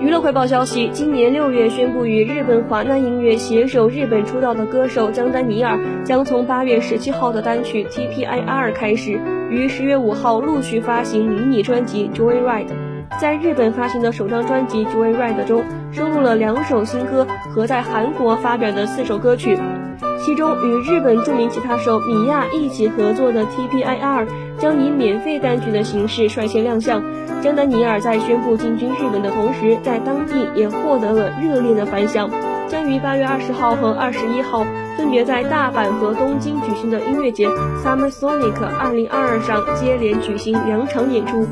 娱乐快报消息：今年六月宣布与日本华纳音乐携手日本出道的歌手江丹尼尔，将从八月十七号的单曲 TPIR 开始，于十月五号陆续发行迷你专辑 Joyride。在日本发行的首张专辑 Joyride 中，收录了两首新歌和在韩国发表的四首歌曲。其中与日本著名吉他手米亚一起合作的 TPIR 将以免费单曲的形式率先亮相。江丹尼尔在宣布进军日本的同时，在当地也获得了热烈的反响，将于八月二十号和二十一号分别在大阪和东京举行的音乐节 Summer Sonic 二零二二上接连举行两场演出。